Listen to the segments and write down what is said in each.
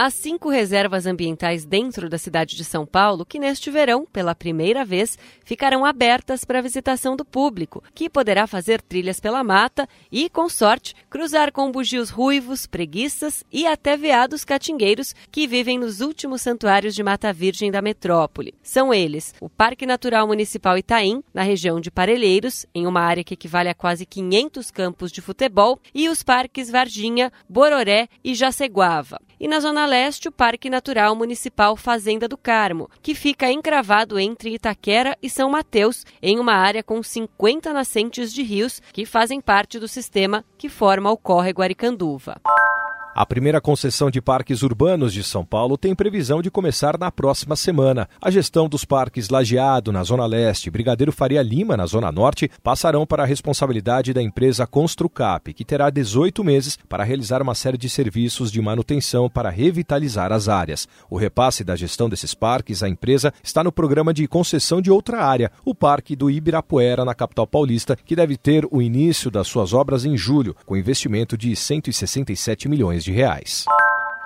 Há cinco reservas ambientais dentro da cidade de São Paulo que, neste verão, pela primeira vez, ficarão abertas para visitação do público, que poderá fazer trilhas pela mata e, com sorte, cruzar com bugios ruivos, preguiças e até veados catingueiros que vivem nos últimos santuários de Mata Virgem da metrópole. São eles o Parque Natural Municipal Itaim, na região de Parelheiros, em uma área que equivale a quase 500 campos de futebol, e os parques Varginha, Bororé e Jaceguava. E na Zona Leste, o Parque Natural Municipal Fazenda do Carmo, que fica encravado entre Itaquera e São Mateus, em uma área com 50 nascentes de rios que fazem parte do sistema que forma o córrego Aricanduva. A primeira concessão de parques urbanos de São Paulo tem previsão de começar na próxima semana. A gestão dos parques Lajeado, na Zona Leste, e Brigadeiro Faria Lima, na Zona Norte, passarão para a responsabilidade da empresa Construcap, que terá 18 meses para realizar uma série de serviços de manutenção para revitalizar as áreas. O repasse da gestão desses parques à empresa está no programa de concessão de outra área, o Parque do Ibirapuera, na capital paulista, que deve ter o início das suas obras em julho, com investimento de 167 milhões de de reais.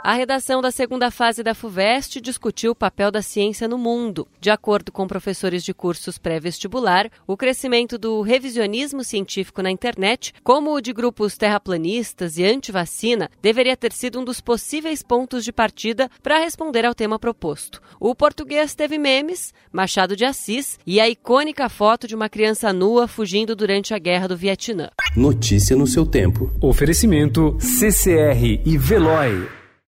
A redação da segunda fase da FUVEST discutiu o papel da ciência no mundo. De acordo com professores de cursos pré-vestibular, o crescimento do revisionismo científico na internet, como o de grupos terraplanistas e anti-vacina, deveria ter sido um dos possíveis pontos de partida para responder ao tema proposto. O português teve memes, Machado de Assis e a icônica foto de uma criança nua fugindo durante a guerra do Vietnã. Notícia no seu tempo. Oferecimento CCR e Veloy.